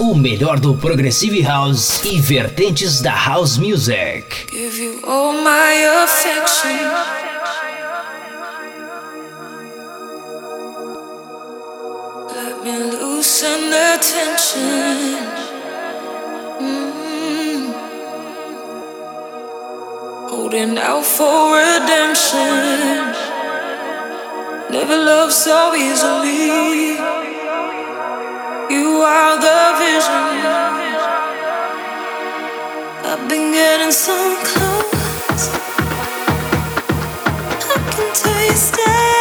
O melhor do Progressive House e vertentes da House Music. Give you all my affection. Let me loosen the tension. Mm. Holding out for redemption. Never loved so easily. You are the vision. I've been getting so close. I can taste it.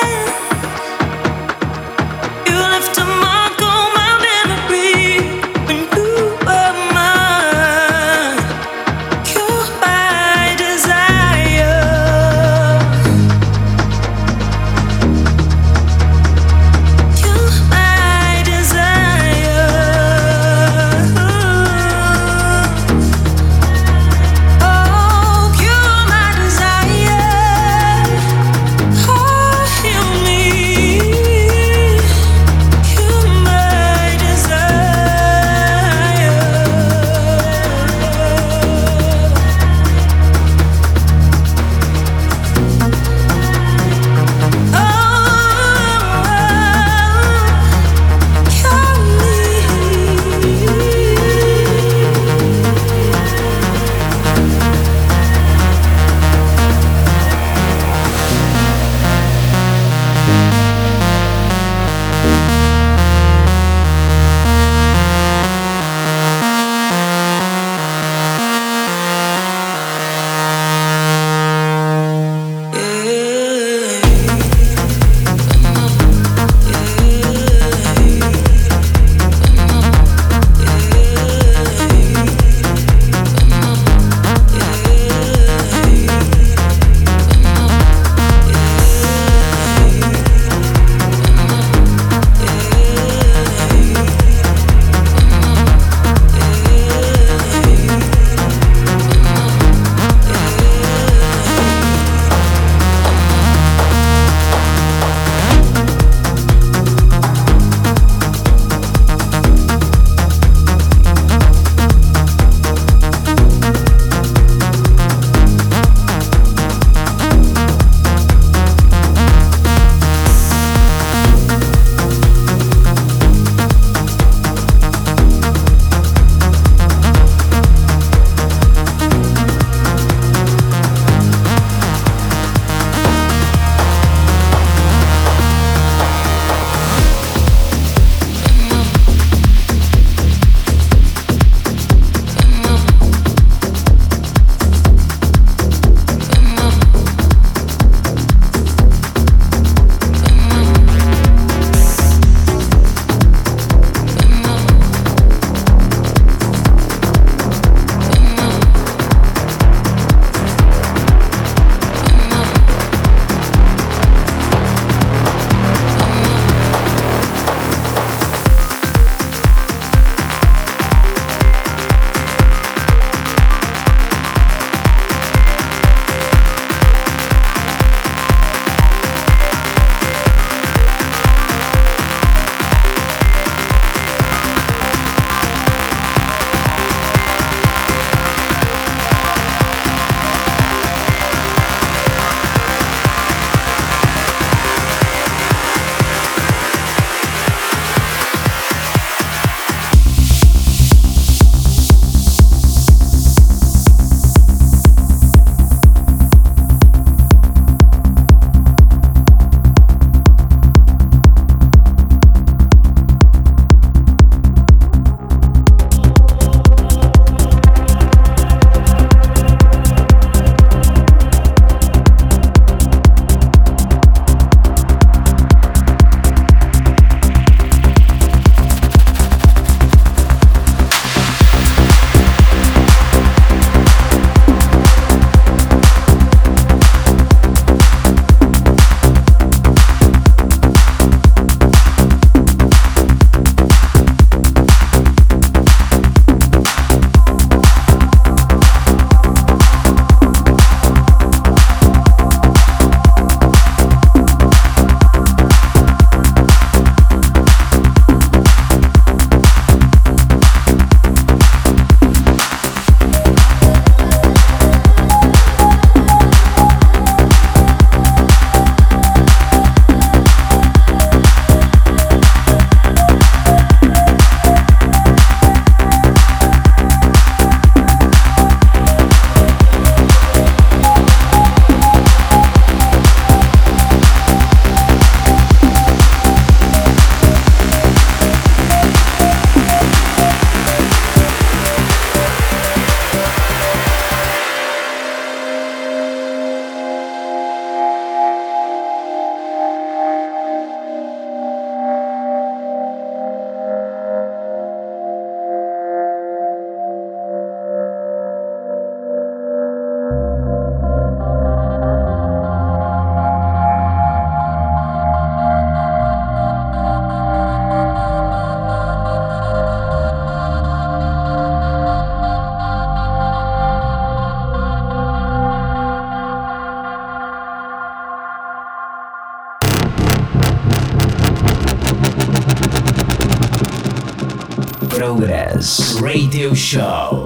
Radio Show.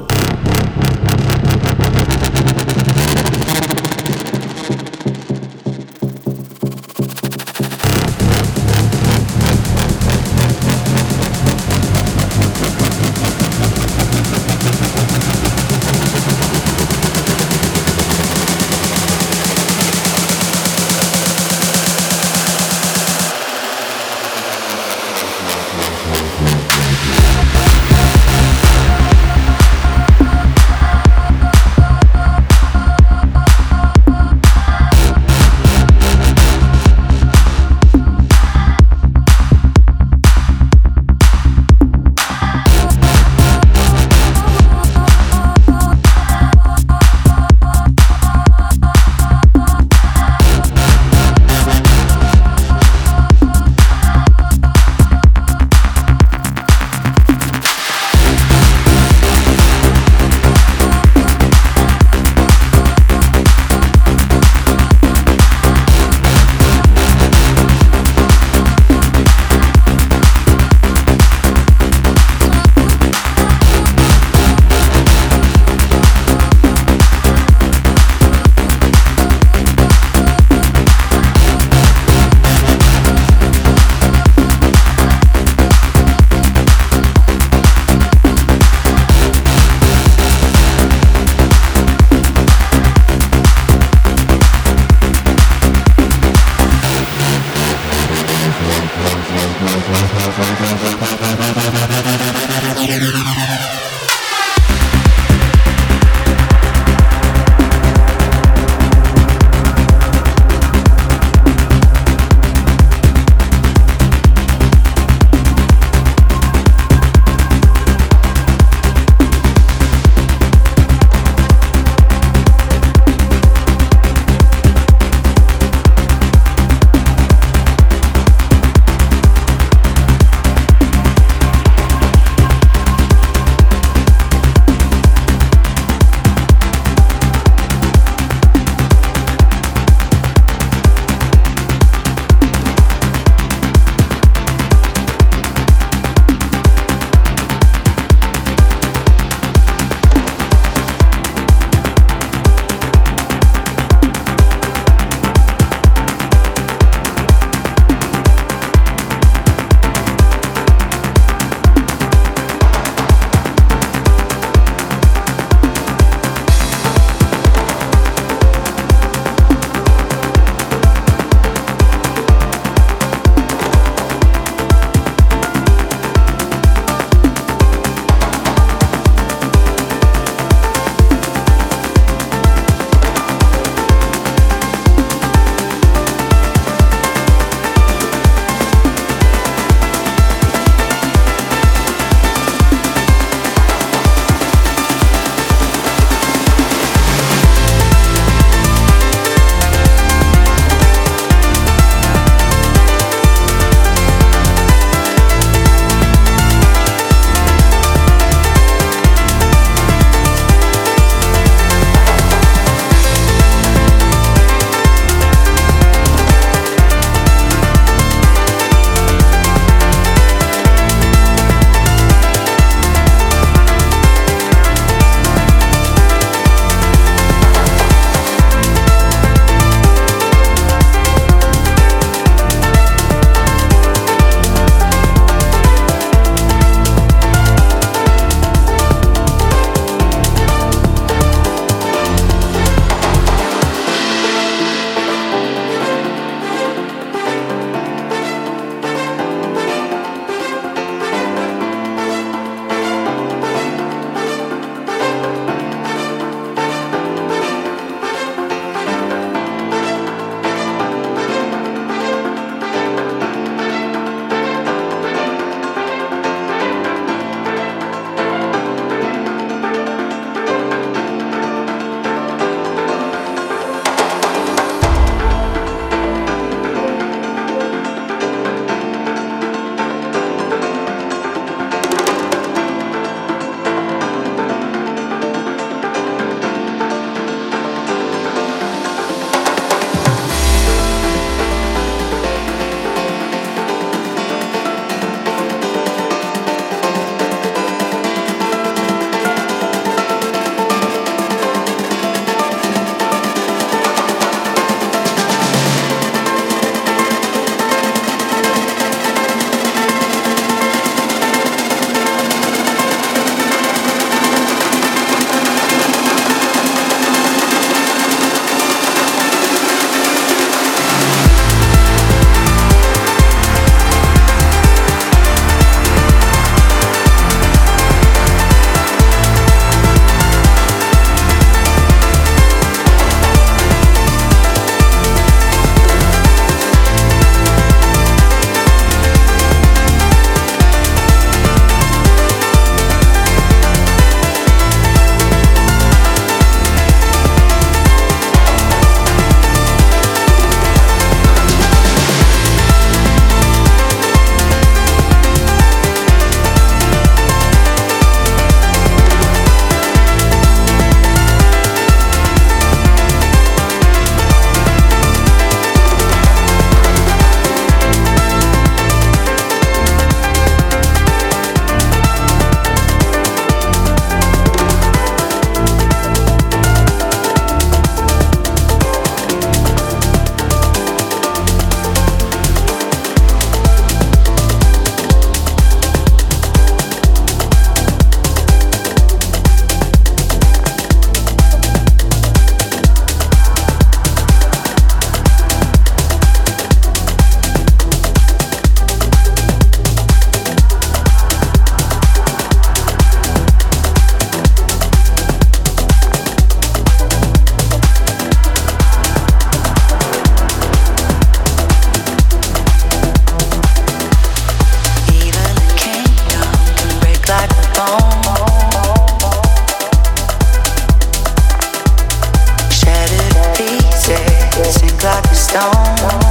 don't.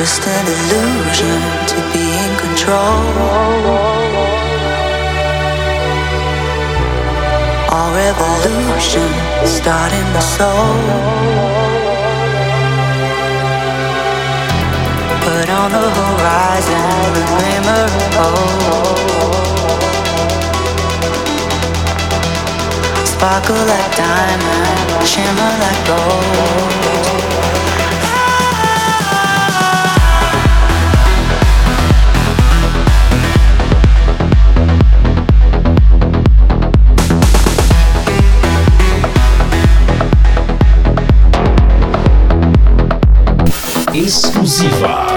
Just an illusion to be in control. All revolution start in the soul. Put on the horizon the glimmer of hope. Sparkle like diamond, shimmer like gold. Exclusiva.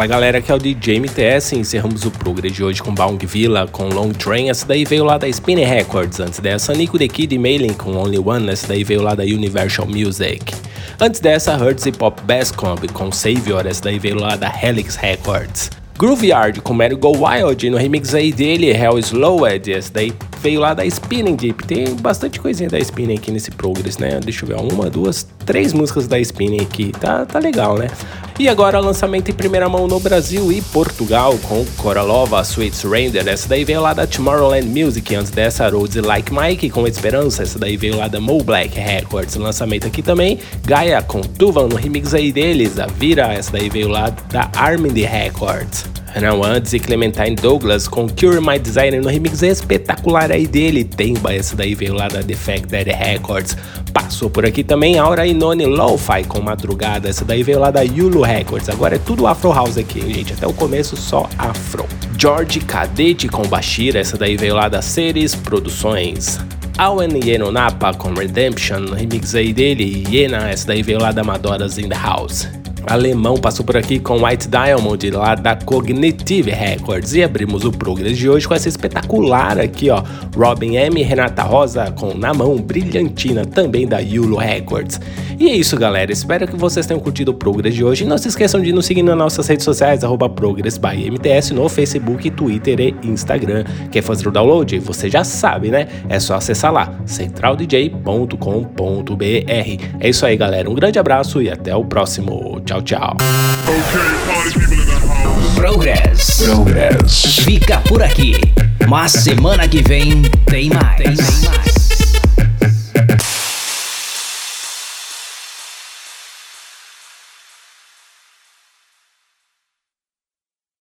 Fala galera, aqui é o DJ MTS encerramos o Progress de hoje com Baung Villa, com Long Train, essa daí veio lá da Spinning Records, antes dessa. Nico The Kid e Mailing com Only One, essa daí veio lá da Universal Music. Antes dessa, Hertz Hip Hop Bass Comb com Savior, essa daí veio lá da Helix Records. Grooveyard com Mary Go Wild, no remix aí dele, Hell Slowed, essa daí veio lá da Spinning Deep. Tem bastante coisinha da Spinning aqui nesse Progress, né? Deixa eu ver, uma, duas, três músicas da Spinning aqui. Tá, tá legal, né? E agora lançamento em primeira mão no Brasil e Portugal com Coralova, Sweet Surrender. Essa daí veio lá da Tomorrowland Music. Antes dessa, Roads Like Mike com Esperança. Essa daí veio lá da Mo Black Records. Lançamento aqui também. Gaia com Tuvan no remix aí deles. A Vira. Essa daí veio lá da Armin Records. Antes e Clementine Douglas com Cure My Designer no remix espetacular aí dele. Temba, essa daí veio lá da Defected Records. Passou por aqui também Aura Inone Lo-Fi com Madrugada, essa daí veio lá da Yulu Records. Agora é tudo Afro House aqui, gente, até o começo só Afro. George Cadete com Bashira, essa daí veio lá da Ceres Produções. Awen Yeno Napa com Redemption, remix aí dele, Yena, essa daí veio lá da Madoras in the House alemão passou por aqui com White Diamond lá da Cognitive Records e abrimos o Progress de hoje com essa espetacular aqui ó, Robin M Renata Rosa com Na Mão Brilhantina também da Yulo Records. E é isso galera, espero que vocês tenham curtido o Progress de hoje e não se esqueçam de nos seguir nas nossas redes sociais arroba Progress by MTS no Facebook, Twitter e Instagram. Quer fazer o download? Você já sabe né? É só acessar lá centraldj.com.br. É isso aí galera, um grande abraço e até o próximo. Tchau, tchau. Progress. Progress. Fica por aqui. Mas semana que vem tem mais. Tem mais.